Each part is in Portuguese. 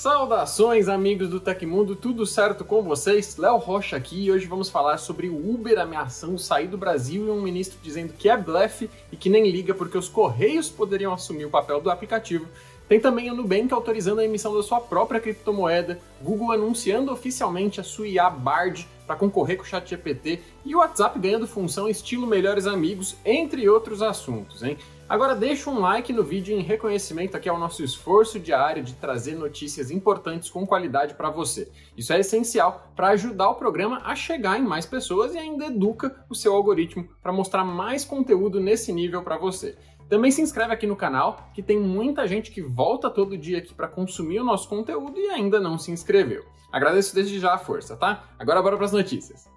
Saudações, amigos do Tecmundo, tudo certo com vocês? Léo Rocha aqui e hoje vamos falar sobre o Uber ameaçando sair do Brasil e um ministro dizendo que é blefe e que nem liga porque os Correios poderiam assumir o papel do aplicativo. Tem também a Nubank autorizando a emissão da sua própria criptomoeda, Google anunciando oficialmente a sua IA Bard para concorrer com o ChatGPT e o WhatsApp ganhando função estilo melhores amigos, entre outros assuntos, hein? Agora deixa um like no vídeo em reconhecimento aqui ao nosso esforço diário de trazer notícias importantes com qualidade para você. Isso é essencial para ajudar o programa a chegar em mais pessoas e ainda educa o seu algoritmo para mostrar mais conteúdo nesse nível para você. Também se inscreve aqui no canal, que tem muita gente que volta todo dia aqui para consumir o nosso conteúdo e ainda não se inscreveu. Agradeço desde já a força, tá? Agora bora para as notícias.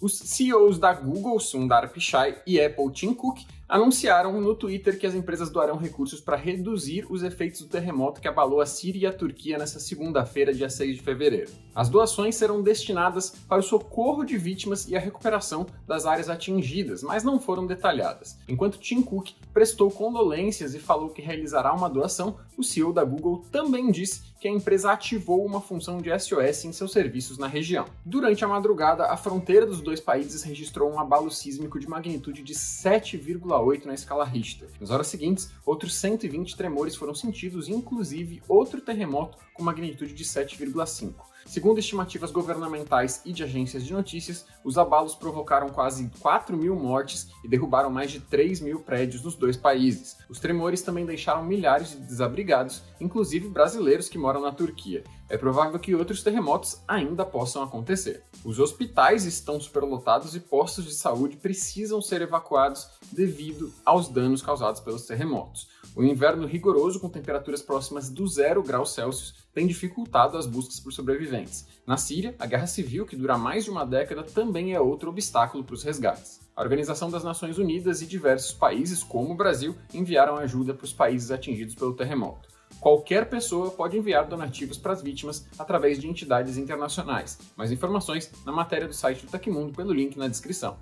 Os CEOs da Google, Sundar Pichai, e Apple, Tim Cook, anunciaram no Twitter que as empresas doarão recursos para reduzir os efeitos do terremoto que abalou a Síria e a Turquia nesta segunda-feira, dia 6 de fevereiro. As doações serão destinadas para o socorro de vítimas e a recuperação das áreas atingidas, mas não foram detalhadas. Enquanto Tim Cook prestou condolências e falou que realizará uma doação, o CEO da Google também disse que a empresa ativou uma função de SOS em seus serviços na região. Durante a madrugada, a fronteira dos dois países registrou um abalo sísmico de magnitude de 7,8 8 na escala Richter. Nas horas seguintes, outros 120 tremores foram sentidos, inclusive outro terremoto com magnitude de 7,5. Segundo estimativas governamentais e de agências de notícias, os abalos provocaram quase 4 mil mortes e derrubaram mais de 3 mil prédios nos dois países. Os tremores também deixaram milhares de desabrigados, inclusive brasileiros que moram na Turquia. É provável que outros terremotos ainda possam acontecer. Os hospitais estão superlotados e postos de saúde precisam ser evacuados devido aos danos causados pelos terremotos. O inverno rigoroso, com temperaturas próximas do zero graus Celsius, tem dificultado as buscas por sobreviventes. Na Síria, a guerra civil, que dura mais de uma década, também é outro obstáculo para os resgates. A Organização das Nações Unidas e diversos países, como o Brasil, enviaram ajuda para os países atingidos pelo terremoto. Qualquer pessoa pode enviar donativos para as vítimas através de entidades internacionais. Mais informações na matéria do site do Tecmundo pelo link na descrição.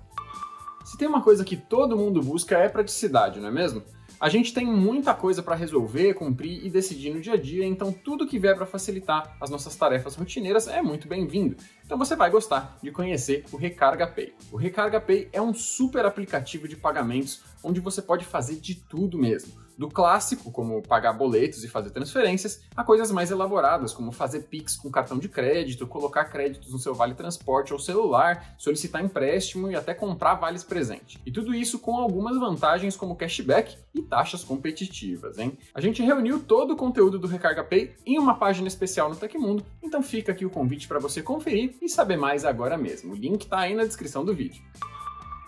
Se tem uma coisa que todo mundo busca é praticidade, não é mesmo? A gente tem muita coisa para resolver, cumprir e decidir no dia a dia, então tudo que vier para facilitar as nossas tarefas rotineiras é muito bem-vindo. Então você vai gostar de conhecer o Recarga Pay. O Recarga Pay é um super aplicativo de pagamentos onde você pode fazer de tudo mesmo do clássico, como pagar boletos e fazer transferências, a coisas mais elaboradas, como fazer Pix com cartão de crédito, colocar créditos no seu vale transporte ou celular, solicitar empréstimo e até comprar vales presente. E tudo isso com algumas vantagens como cashback e taxas competitivas, hein? A gente reuniu todo o conteúdo do Recarga Pay em uma página especial no Tecmundo, então fica aqui o convite para você conferir e saber mais agora mesmo. O link está aí na descrição do vídeo.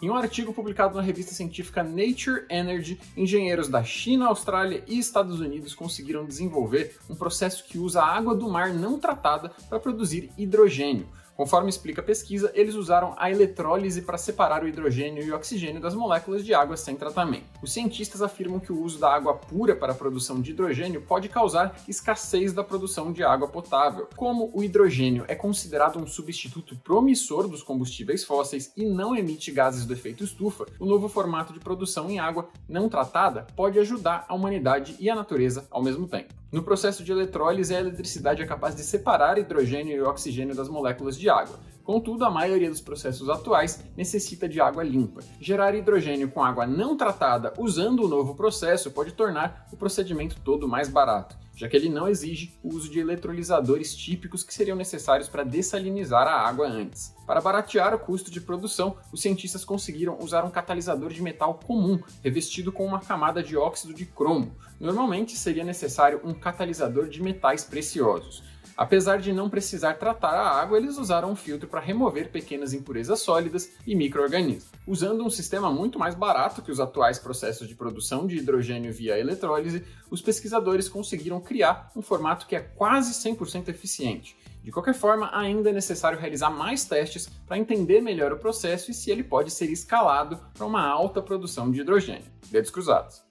Em um artigo publicado na revista científica Nature Energy, engenheiros da China, Austrália e Estados Unidos conseguiram desenvolver um processo que usa água do mar não tratada para produzir hidrogênio, Conforme explica a pesquisa, eles usaram a eletrólise para separar o hidrogênio e o oxigênio das moléculas de água sem tratamento. Os cientistas afirmam que o uso da água pura para a produção de hidrogênio pode causar escassez da produção de água potável. Como o hidrogênio é considerado um substituto promissor dos combustíveis fósseis e não emite gases do efeito estufa, o novo formato de produção em água não tratada pode ajudar a humanidade e a natureza ao mesmo tempo. No processo de eletrólise, a eletricidade é capaz de separar hidrogênio e oxigênio das moléculas de água. Contudo, a maioria dos processos atuais necessita de água limpa. Gerar hidrogênio com água não tratada usando o novo processo pode tornar o procedimento todo mais barato já que ele não exige o uso de eletrolisadores típicos que seriam necessários para dessalinizar a água antes. Para baratear o custo de produção, os cientistas conseguiram usar um catalisador de metal comum, revestido com uma camada de óxido de cromo. Normalmente seria necessário um catalisador de metais preciosos. Apesar de não precisar tratar a água, eles usaram um filtro para remover pequenas impurezas sólidas e micro-organismos. Usando um sistema muito mais barato que os atuais processos de produção de hidrogênio via eletrólise, os pesquisadores conseguiram criar um formato que é quase 100% eficiente. De qualquer forma, ainda é necessário realizar mais testes para entender melhor o processo e se ele pode ser escalado para uma alta produção de hidrogênio. Dedos cruzados.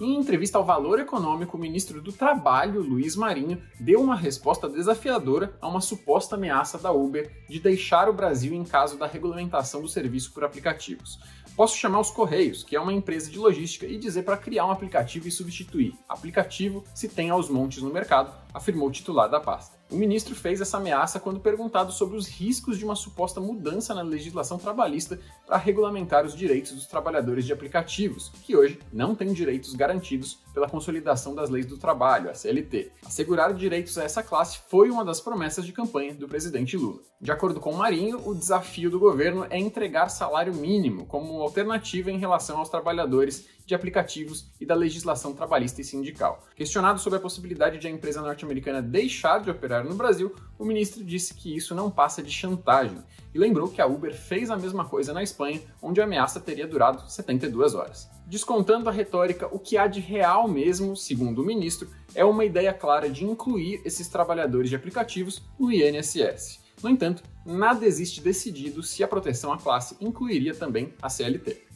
Em entrevista ao Valor Econômico, o ministro do Trabalho, Luiz Marinho, deu uma resposta desafiadora a uma suposta ameaça da Uber de deixar o Brasil em caso da regulamentação do serviço por aplicativos. Posso chamar os Correios, que é uma empresa de logística, e dizer para criar um aplicativo e substituir. Aplicativo se tem aos montes no mercado, afirmou o titular da pasta. O ministro fez essa ameaça quando perguntado sobre os riscos de uma suposta mudança na legislação trabalhista para regulamentar os direitos dos trabalhadores de aplicativos, que hoje não têm direitos garantidos pela consolidação das leis do trabalho, a CLT. Assegurar direitos a essa classe foi uma das promessas de campanha do presidente Lula. De acordo com Marinho, o desafio do governo é entregar salário mínimo como alternativa em relação aos trabalhadores de aplicativos e da legislação trabalhista e sindical. Questionado sobre a possibilidade de a empresa norte-americana deixar de operar no Brasil, o ministro disse que isso não passa de chantagem e lembrou que a Uber fez a mesma coisa na Espanha, onde a ameaça teria durado 72 horas. Descontando a retórica, o que há de real mesmo, segundo o ministro, é uma ideia clara de incluir esses trabalhadores de aplicativos no INSS. No entanto, nada existe decidido se a proteção à classe incluiria também a CLT.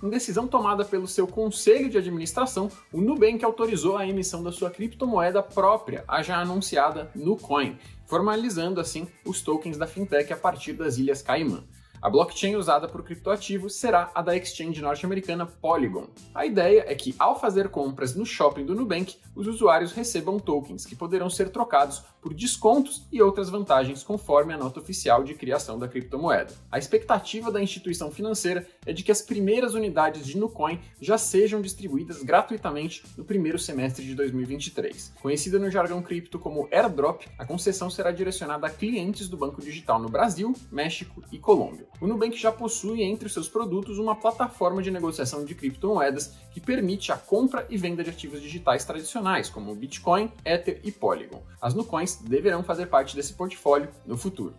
Em decisão tomada pelo seu conselho de administração, o Nubank autorizou a emissão da sua criptomoeda própria, a já anunciada Nucoin, formalizando assim os tokens da fintech a partir das Ilhas Caimã. A blockchain usada para o criptoativo será a da exchange norte-americana Polygon. A ideia é que, ao fazer compras no shopping do Nubank, os usuários recebam tokens que poderão ser trocados por descontos e outras vantagens conforme a nota oficial de criação da criptomoeda. A expectativa da instituição financeira é de que as primeiras unidades de Nucoin já sejam distribuídas gratuitamente no primeiro semestre de 2023. Conhecida no jargão cripto como airdrop, a concessão será direcionada a clientes do banco digital no Brasil, México e Colômbia. O Nubank já possui entre seus produtos uma plataforma de negociação de criptomoedas que permite a compra e venda de ativos digitais tradicionais, como Bitcoin, Ether e Polygon. As Nucoins deverão fazer parte desse portfólio no futuro.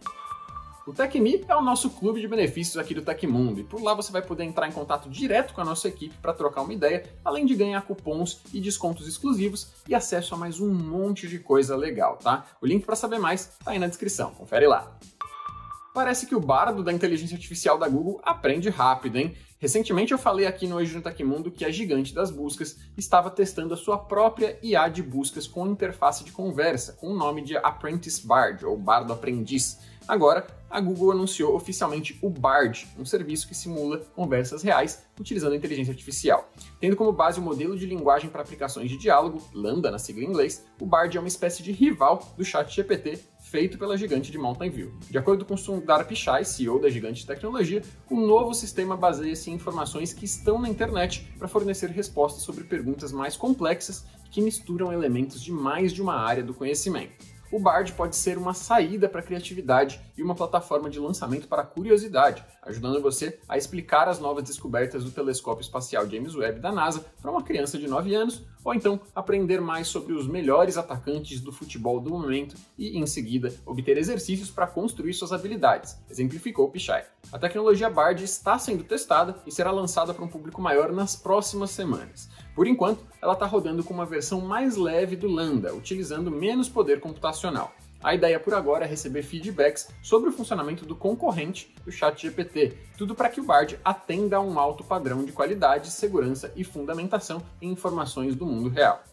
O TecMe é o nosso clube de benefícios aqui do Tecmundo e por lá você vai poder entrar em contato direto com a nossa equipe para trocar uma ideia, além de ganhar cupons e descontos exclusivos e acesso a mais um monte de coisa legal, tá? O link para saber mais está aí na descrição, confere lá. Parece que o bardo da inteligência artificial da Google aprende rápido, hein? Recentemente eu falei aqui no Hoje no Tecmundo que a gigante das buscas estava testando a sua própria IA de buscas com interface de conversa, com o nome de Apprentice Bard, ou Bardo Aprendiz. Agora, a Google anunciou oficialmente o Bard, um serviço que simula conversas reais utilizando a inteligência artificial. Tendo como base o modelo de linguagem para aplicações de diálogo, Lambda na sigla em inglês, o Bard é uma espécie de rival do ChatGPT feito pela gigante de Mountain View. De acordo com Sundar Pichai, CEO da gigante de tecnologia, o novo sistema baseia-se em informações que estão na internet para fornecer respostas sobre perguntas mais complexas que misturam elementos de mais de uma área do conhecimento o Bard pode ser uma saída para a criatividade e uma plataforma de lançamento para a curiosidade, ajudando você a explicar as novas descobertas do telescópio espacial James Webb da NASA para uma criança de 9 anos, ou então aprender mais sobre os melhores atacantes do futebol do momento e, em seguida, obter exercícios para construir suas habilidades, exemplificou Pichai. A tecnologia Bard está sendo testada e será lançada para um público maior nas próximas semanas. Por enquanto, ela está rodando com uma versão mais leve do Lambda, utilizando menos poder computacional. A ideia por agora é receber feedbacks sobre o funcionamento do concorrente do ChatGPT, tudo para que o Bard atenda a um alto padrão de qualidade, segurança e fundamentação em informações do mundo real.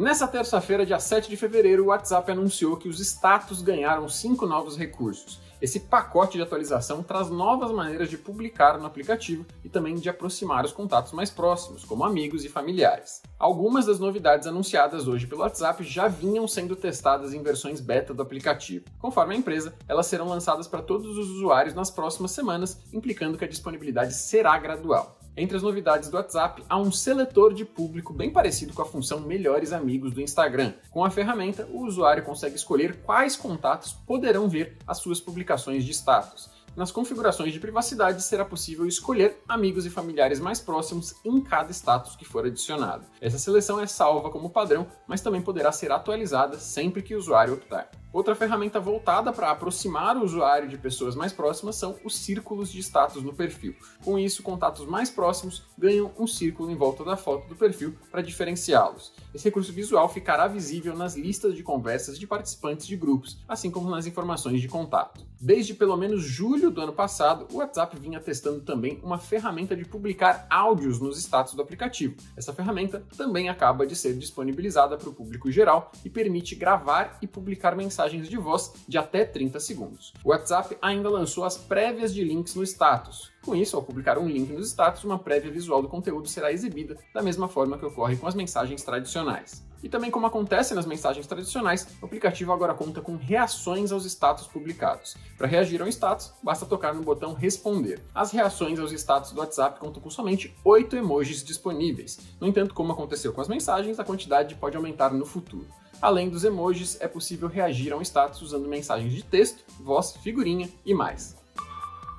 Nessa terça-feira, dia 7 de fevereiro, o WhatsApp anunciou que os status ganharam cinco novos recursos. Esse pacote de atualização traz novas maneiras de publicar no aplicativo e também de aproximar os contatos mais próximos, como amigos e familiares. Algumas das novidades anunciadas hoje pelo WhatsApp já vinham sendo testadas em versões beta do aplicativo. Conforme a empresa, elas serão lançadas para todos os usuários nas próximas semanas, implicando que a disponibilidade será gradual. Entre as novidades do WhatsApp, há um seletor de público bem parecido com a função Melhores Amigos do Instagram. Com a ferramenta, o usuário consegue escolher quais contatos poderão ver as suas publicações de status. Nas configurações de privacidade, será possível escolher amigos e familiares mais próximos em cada status que for adicionado. Essa seleção é salva como padrão, mas também poderá ser atualizada sempre que o usuário optar. Outra ferramenta voltada para aproximar o usuário de pessoas mais próximas são os círculos de status no perfil. Com isso, contatos mais próximos ganham um círculo em volta da foto do perfil para diferenciá-los. Esse recurso visual ficará visível nas listas de conversas de participantes de grupos, assim como nas informações de contato. Desde pelo menos julho do ano passado, o WhatsApp vinha testando também uma ferramenta de publicar áudios nos status do aplicativo. Essa ferramenta também acaba de ser disponibilizada para o público geral e permite gravar e publicar mensagens de voz de até 30 segundos. O WhatsApp ainda lançou as prévias de links no status. Com isso, ao publicar um link nos status, uma prévia visual do conteúdo será exibida da mesma forma que ocorre com as mensagens tradicionais. E também como acontece nas mensagens tradicionais, o aplicativo agora conta com reações aos status publicados. Para reagir ao status, basta tocar no botão responder. As reações aos status do WhatsApp contam com somente 8 emojis disponíveis. No entanto, como aconteceu com as mensagens, a quantidade pode aumentar no futuro. Além dos emojis, é possível reagir a um status usando mensagens de texto, voz, figurinha e mais.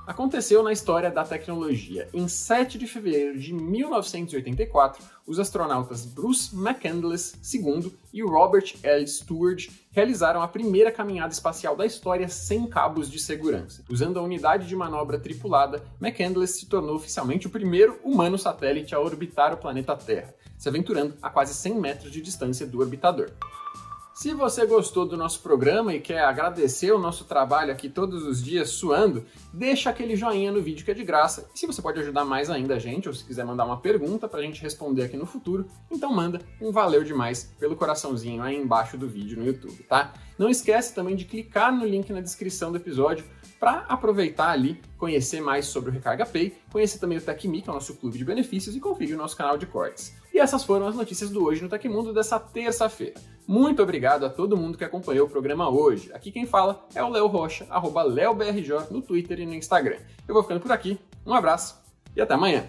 Aconteceu na história da tecnologia. Em 7 de fevereiro de 1984, os astronautas Bruce McCandless II e Robert L. Stewart realizaram a primeira caminhada espacial da história sem cabos de segurança. Usando a unidade de manobra tripulada, McCandless se tornou oficialmente o primeiro humano satélite a orbitar o planeta Terra, se aventurando a quase 100 metros de distância do orbitador. Se você gostou do nosso programa e quer agradecer o nosso trabalho aqui todos os dias suando, deixa aquele joinha no vídeo que é de graça. E se você pode ajudar mais ainda a gente, ou se quiser mandar uma pergunta para a gente responder aqui no futuro, então manda um valeu demais pelo coraçãozinho aí embaixo do vídeo no YouTube, tá? Não esquece também de clicar no link na descrição do episódio para aproveitar ali, conhecer mais sobre o Recarga Pay, conhecer também o TecMe, que é o nosso clube de benefícios, e conferir o nosso canal de cortes. E essas foram as notícias do Hoje no Tecmundo dessa terça-feira. Muito obrigado a todo mundo que acompanhou o programa hoje. Aqui quem fala é o Léo Rocha, arroba LeoBRJ, no Twitter e no Instagram. Eu vou ficando por aqui, um abraço e até amanhã!